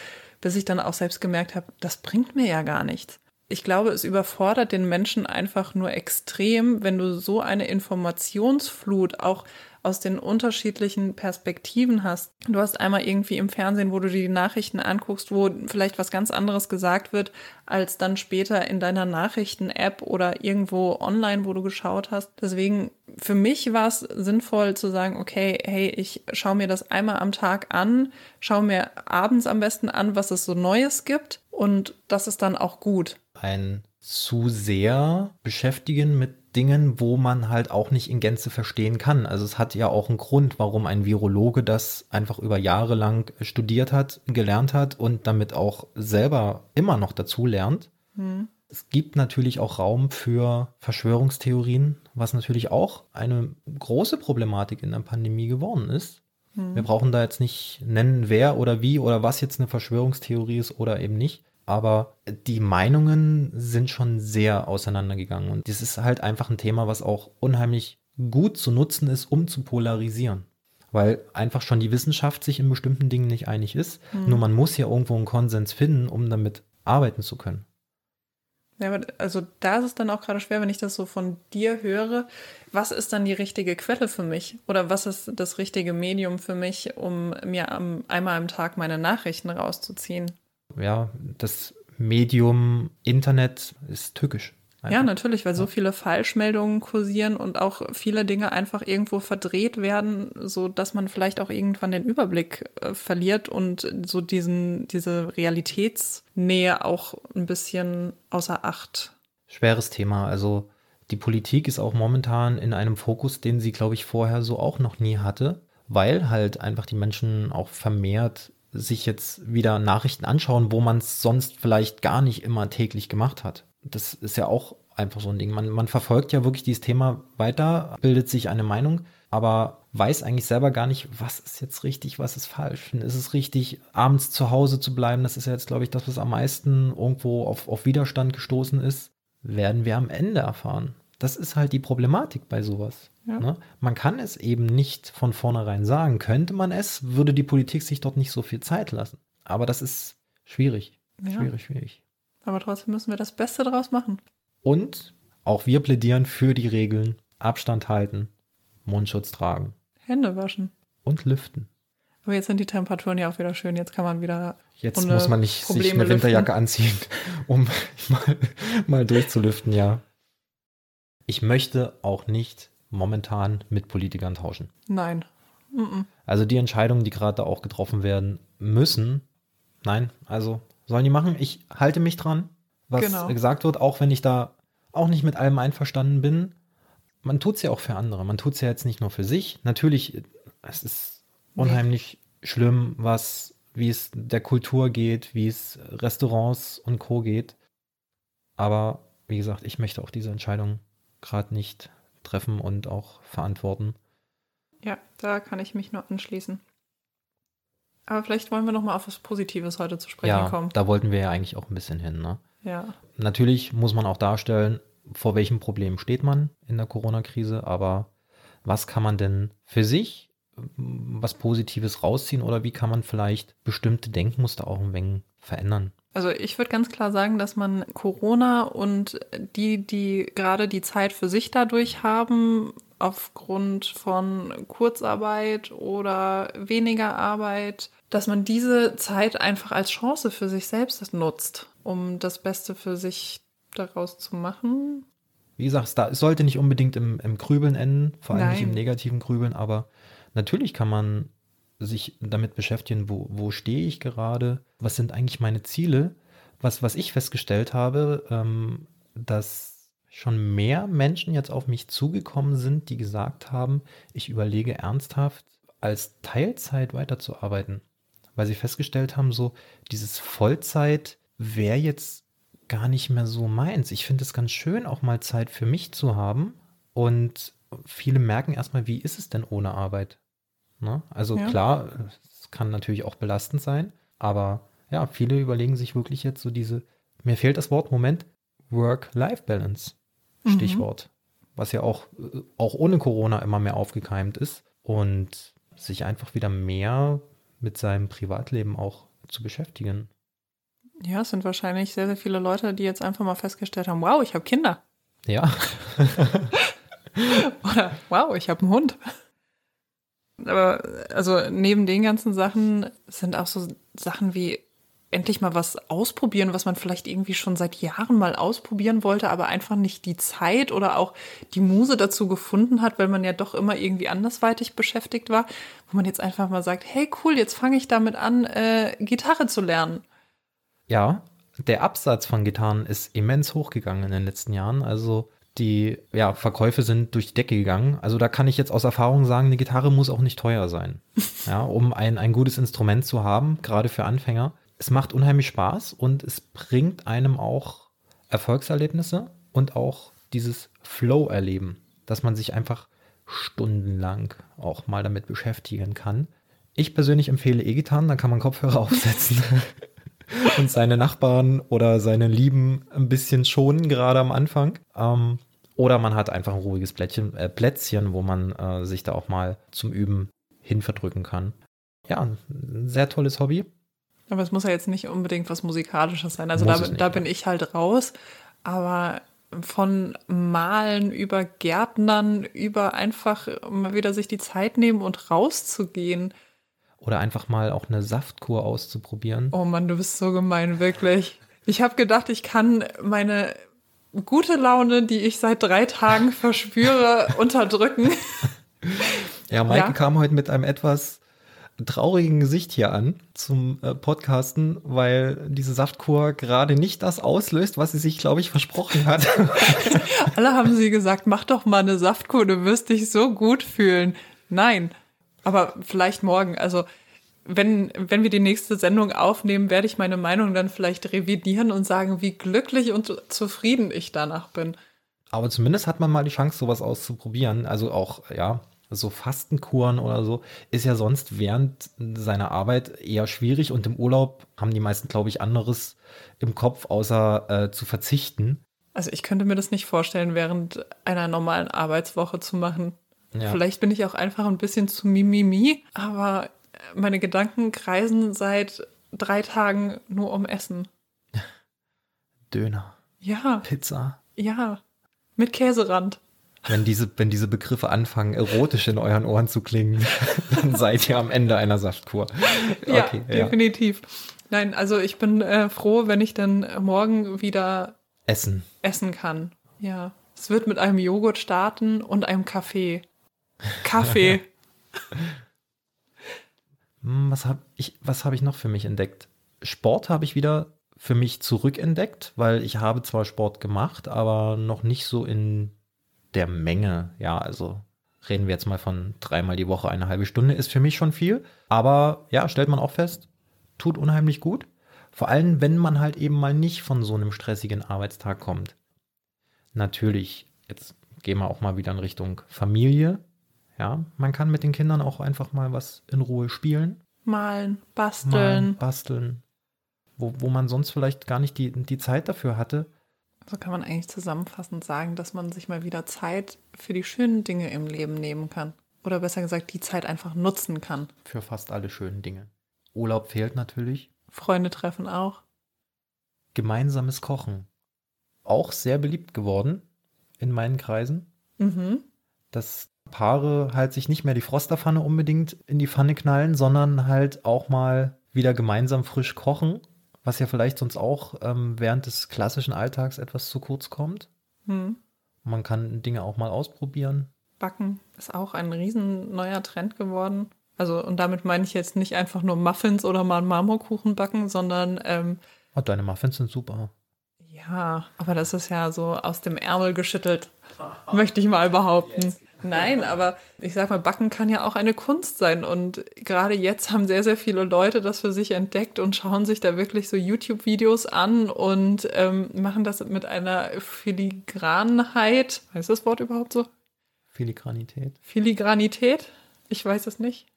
bis ich dann auch selbst gemerkt habe, das bringt mir ja gar nichts. Ich glaube, es überfordert den Menschen einfach nur extrem, wenn du so eine Informationsflut auch aus den unterschiedlichen Perspektiven hast. Du hast einmal irgendwie im Fernsehen, wo du dir die Nachrichten anguckst, wo vielleicht was ganz anderes gesagt wird, als dann später in deiner Nachrichten-App oder irgendwo online, wo du geschaut hast. Deswegen, für mich war es sinnvoll zu sagen, okay, hey, ich schaue mir das einmal am Tag an, schaue mir abends am besten an, was es so Neues gibt und das ist dann auch gut. Ein zu sehr beschäftigen mit Dingen, wo man halt auch nicht in Gänze verstehen kann. Also es hat ja auch einen Grund, warum ein Virologe das einfach über Jahre lang studiert hat, gelernt hat und damit auch selber immer noch dazu lernt. Hm. Es gibt natürlich auch Raum für Verschwörungstheorien, was natürlich auch eine große Problematik in der Pandemie geworden ist. Hm. Wir brauchen da jetzt nicht nennen, wer oder wie oder was jetzt eine Verschwörungstheorie ist oder eben nicht aber die Meinungen sind schon sehr auseinandergegangen. Und das ist halt einfach ein Thema, was auch unheimlich gut zu nutzen ist, um zu polarisieren. Weil einfach schon die Wissenschaft sich in bestimmten Dingen nicht einig ist. Mhm. Nur man muss ja irgendwo einen Konsens finden, um damit arbeiten zu können. Ja, aber also da ist es dann auch gerade schwer, wenn ich das so von dir höre. Was ist dann die richtige Quelle für mich? Oder was ist das richtige Medium für mich, um mir am, einmal am Tag meine Nachrichten rauszuziehen? Ja, das Medium Internet ist tückisch. Einfach. Ja, natürlich, weil so viele Falschmeldungen kursieren und auch viele Dinge einfach irgendwo verdreht werden, so dass man vielleicht auch irgendwann den Überblick äh, verliert und so diesen, diese Realitätsnähe auch ein bisschen außer Acht. Schweres Thema. Also die Politik ist auch momentan in einem Fokus, den sie, glaube ich, vorher so auch noch nie hatte, weil halt einfach die Menschen auch vermehrt sich jetzt wieder Nachrichten anschauen, wo man es sonst vielleicht gar nicht immer täglich gemacht hat. Das ist ja auch einfach so ein Ding. Man, man verfolgt ja wirklich dieses Thema weiter, bildet sich eine Meinung, aber weiß eigentlich selber gar nicht, was ist jetzt richtig, was ist falsch. Ist es richtig, abends zu Hause zu bleiben? Das ist ja jetzt, glaube ich, das, was am meisten irgendwo auf, auf Widerstand gestoßen ist. Werden wir am Ende erfahren. Das ist halt die Problematik bei sowas. Ja. Ne? Man kann es eben nicht von vornherein sagen. Könnte man es, würde die Politik sich dort nicht so viel Zeit lassen. Aber das ist schwierig. Ja. Schwierig, schwierig. Aber trotzdem müssen wir das Beste daraus machen. Und auch wir plädieren für die Regeln. Abstand halten, Mundschutz tragen. Hände waschen. Und lüften. Aber jetzt sind die Temperaturen ja auch wieder schön. Jetzt kann man wieder. Jetzt muss man nicht Probleme sich eine Winterjacke lüften. anziehen, um mal, mal durchzulüften, ja ich möchte auch nicht momentan mit Politikern tauschen. Nein. Mm -mm. Also die Entscheidungen, die gerade auch getroffen werden müssen, nein, also sollen die machen. Ich halte mich dran, was genau. gesagt wird, auch wenn ich da auch nicht mit allem einverstanden bin. Man tut es ja auch für andere. Man tut es ja jetzt nicht nur für sich. Natürlich, es ist unheimlich nee. schlimm, was, wie es der Kultur geht, wie es Restaurants und Co. geht. Aber wie gesagt, ich möchte auch diese Entscheidung gerade nicht treffen und auch verantworten. Ja, da kann ich mich nur anschließen. Aber vielleicht wollen wir noch mal auf was Positives heute zu sprechen ja, kommen. Da wollten wir ja eigentlich auch ein bisschen hin, ne? Ja. Natürlich muss man auch darstellen, vor welchem Problem steht man in der Corona-Krise, aber was kann man denn für sich was Positives rausziehen oder wie kann man vielleicht bestimmte Denkmuster auch ein wenig verändern? Also ich würde ganz klar sagen, dass man Corona und die, die gerade die Zeit für sich dadurch haben, aufgrund von Kurzarbeit oder weniger Arbeit, dass man diese Zeit einfach als Chance für sich selbst nutzt, um das Beste für sich daraus zu machen. Wie gesagt, es sollte nicht unbedingt im, im Grübeln enden, vor allem Nein. nicht im negativen Grübeln, aber natürlich kann man sich damit beschäftigen, wo, wo stehe ich gerade, was sind eigentlich meine Ziele. Was, was ich festgestellt habe, ähm, dass schon mehr Menschen jetzt auf mich zugekommen sind, die gesagt haben, ich überlege ernsthaft, als Teilzeit weiterzuarbeiten. Weil sie festgestellt haben, so dieses Vollzeit wäre jetzt gar nicht mehr so meins. Ich finde es ganz schön, auch mal Zeit für mich zu haben. Und viele merken erstmal, wie ist es denn ohne Arbeit? Ne? Also ja. klar, es kann natürlich auch belastend sein, aber ja, viele überlegen sich wirklich jetzt so diese, mir fehlt das Wort, Moment, Work-Life-Balance, mhm. Stichwort, mhm. was ja auch, auch ohne Corona immer mehr aufgekeimt ist und sich einfach wieder mehr mit seinem Privatleben auch zu beschäftigen. Ja, es sind wahrscheinlich sehr, sehr viele Leute, die jetzt einfach mal festgestellt haben, wow, ich habe Kinder. Ja. Oder wow, ich habe einen Hund. Aber also neben den ganzen Sachen sind auch so Sachen wie endlich mal was ausprobieren, was man vielleicht irgendwie schon seit Jahren mal ausprobieren wollte, aber einfach nicht die Zeit oder auch die Muse dazu gefunden hat, weil man ja doch immer irgendwie andersweitig beschäftigt war, wo man jetzt einfach mal sagt, hey cool, jetzt fange ich damit an, äh, Gitarre zu lernen. Ja, der Absatz von Gitarren ist immens hochgegangen in den letzten Jahren. Also die ja, Verkäufe sind durch die Decke gegangen. Also da kann ich jetzt aus Erfahrung sagen, eine Gitarre muss auch nicht teuer sein. Ja, um ein, ein gutes Instrument zu haben, gerade für Anfänger es macht unheimlich Spaß und es bringt einem auch Erfolgserlebnisse und auch dieses Flow-Erleben, dass man sich einfach stundenlang auch mal damit beschäftigen kann. Ich persönlich empfehle E-Gitarren, da kann man Kopfhörer aufsetzen und seine Nachbarn oder seine Lieben ein bisschen schonen, gerade am Anfang. Ähm, oder man hat einfach ein ruhiges Plätzchen, äh, Plätzchen wo man äh, sich da auch mal zum Üben hin verdrücken kann. Ja, ein sehr tolles Hobby. Aber es muss ja jetzt nicht unbedingt was Musikalisches sein. Also da, nicht, da bin ich halt raus. Aber von Malen über Gärtnern, über einfach mal wieder sich die Zeit nehmen und rauszugehen. Oder einfach mal auch eine Saftkur auszuprobieren. Oh Mann, du bist so gemein, wirklich. Ich habe gedacht, ich kann meine gute Laune, die ich seit drei Tagen verspüre, unterdrücken. Ja, Maike ja. kam heute mit einem etwas traurigen Gesicht hier an zum äh, Podcasten, weil diese Saftkur gerade nicht das auslöst, was sie sich, glaube ich, versprochen hat. Alle haben sie gesagt, mach doch mal eine Saftkur, du wirst dich so gut fühlen. Nein, aber vielleicht morgen. Also wenn, wenn wir die nächste Sendung aufnehmen, werde ich meine Meinung dann vielleicht revidieren und sagen, wie glücklich und zufrieden ich danach bin. Aber zumindest hat man mal die Chance, sowas auszuprobieren. Also auch, ja, so Fastenkuren oder so, ist ja sonst während seiner Arbeit eher schwierig und im Urlaub haben die meisten, glaube ich, anderes im Kopf, außer äh, zu verzichten. Also ich könnte mir das nicht vorstellen, während einer normalen Arbeitswoche zu machen. Ja. Vielleicht bin ich auch einfach ein bisschen zu mimimi, aber meine Gedanken kreisen seit drei Tagen nur um Essen. Döner. Ja. Pizza. Ja. Mit Käserand. Wenn diese, wenn diese Begriffe anfangen, erotisch in euren Ohren zu klingen, dann seid ihr am Ende einer Saftkur. Ja, okay, definitiv. Nein, also ich bin äh, froh, wenn ich dann morgen wieder essen. Essen kann. Ja. Es wird mit einem Joghurt starten und einem Kaffee. Kaffee. Hm, was habe ich, was habe ich noch für mich entdeckt? Sport habe ich wieder für mich zurückentdeckt, weil ich habe zwar Sport gemacht, aber noch nicht so in der Menge, ja, also reden wir jetzt mal von dreimal die Woche eine halbe Stunde, ist für mich schon viel. Aber ja, stellt man auch fest, tut unheimlich gut. Vor allem, wenn man halt eben mal nicht von so einem stressigen Arbeitstag kommt. Natürlich, jetzt gehen wir auch mal wieder in Richtung Familie. Ja, man kann mit den Kindern auch einfach mal was in Ruhe spielen. Malen, basteln. Malen, basteln. Wo, wo man sonst vielleicht gar nicht die, die Zeit dafür hatte. So kann man eigentlich zusammenfassend sagen, dass man sich mal wieder Zeit für die schönen Dinge im Leben nehmen kann. Oder besser gesagt, die Zeit einfach nutzen kann. Für fast alle schönen Dinge. Urlaub fehlt natürlich. Freunde treffen auch. Gemeinsames Kochen. Auch sehr beliebt geworden in meinen Kreisen. Mhm. Dass Paare halt sich nicht mehr die Frosterpfanne unbedingt in die Pfanne knallen, sondern halt auch mal wieder gemeinsam frisch kochen was ja vielleicht sonst auch ähm, während des klassischen Alltags etwas zu kurz kommt. Hm. Man kann Dinge auch mal ausprobieren. Backen ist auch ein riesen neuer Trend geworden. Also, und damit meine ich jetzt nicht einfach nur Muffins oder mal einen Marmorkuchen backen, sondern. Ähm, oh, deine Muffins sind super. Ja, aber das ist ja so aus dem Ärmel geschüttelt, möchte ich mal behaupten. Yes. Nein, aber ich sag mal, Backen kann ja auch eine Kunst sein. Und gerade jetzt haben sehr, sehr viele Leute das für sich entdeckt und schauen sich da wirklich so YouTube-Videos an und ähm, machen das mit einer Filigranheit. Heißt das Wort überhaupt so? Filigranität. Filigranität? Ich weiß es nicht.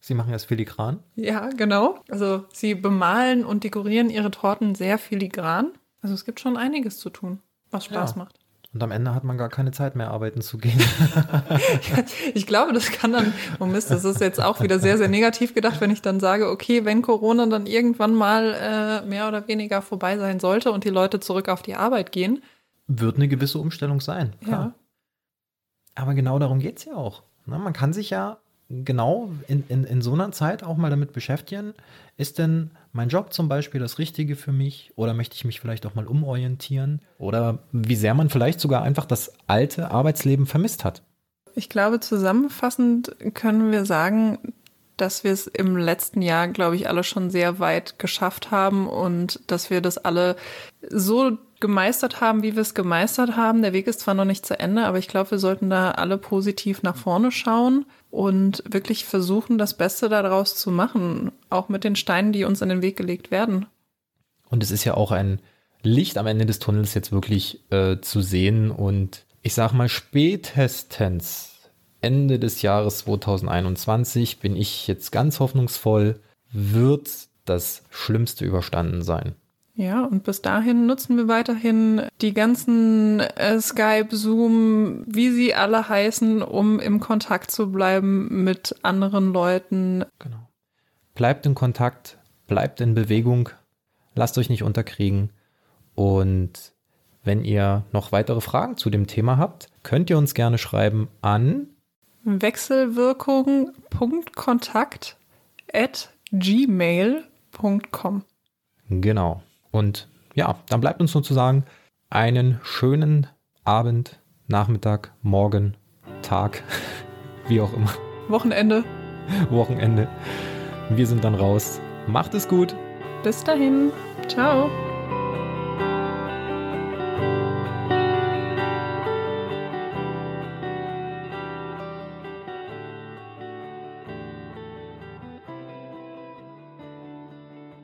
Sie machen es filigran? Ja, genau. Also sie bemalen und dekorieren ihre Torten sehr filigran. Also es gibt schon einiges zu tun, was Spaß ja. macht. Und am Ende hat man gar keine Zeit mehr, arbeiten zu gehen. ich glaube, das kann dann, oh Mist, das ist jetzt auch wieder sehr, sehr negativ gedacht, wenn ich dann sage, okay, wenn Corona dann irgendwann mal äh, mehr oder weniger vorbei sein sollte und die Leute zurück auf die Arbeit gehen. Wird eine gewisse Umstellung sein. Klar. Ja. Aber genau darum geht es ja auch. Na, man kann sich ja genau in, in, in so einer Zeit auch mal damit beschäftigen, ist denn mein Job zum Beispiel das Richtige für mich oder möchte ich mich vielleicht auch mal umorientieren oder wie sehr man vielleicht sogar einfach das alte Arbeitsleben vermisst hat. Ich glaube, zusammenfassend können wir sagen, dass wir es im letzten Jahr, glaube ich, alle schon sehr weit geschafft haben und dass wir das alle so gemeistert haben, wie wir es gemeistert haben. Der Weg ist zwar noch nicht zu Ende, aber ich glaube, wir sollten da alle positiv nach vorne schauen und wirklich versuchen, das Beste daraus zu machen, auch mit den Steinen, die uns in den Weg gelegt werden. Und es ist ja auch ein Licht am Ende des Tunnels jetzt wirklich äh, zu sehen und ich sag mal spätestens Ende des Jahres 2021 bin ich jetzt ganz hoffnungsvoll, wird das Schlimmste überstanden sein. Ja, und bis dahin nutzen wir weiterhin die ganzen äh, Skype, Zoom, wie sie alle heißen, um im Kontakt zu bleiben mit anderen Leuten. Genau. Bleibt in Kontakt, bleibt in Bewegung, lasst euch nicht unterkriegen. Und wenn ihr noch weitere Fragen zu dem Thema habt, könnt ihr uns gerne schreiben an wechselwirkung.kontakt at gmail.com. Genau. Und ja, dann bleibt uns sozusagen einen schönen Abend, Nachmittag, Morgen, Tag, wie auch immer. Wochenende. Wochenende. Wir sind dann raus. Macht es gut. Bis dahin. Ciao.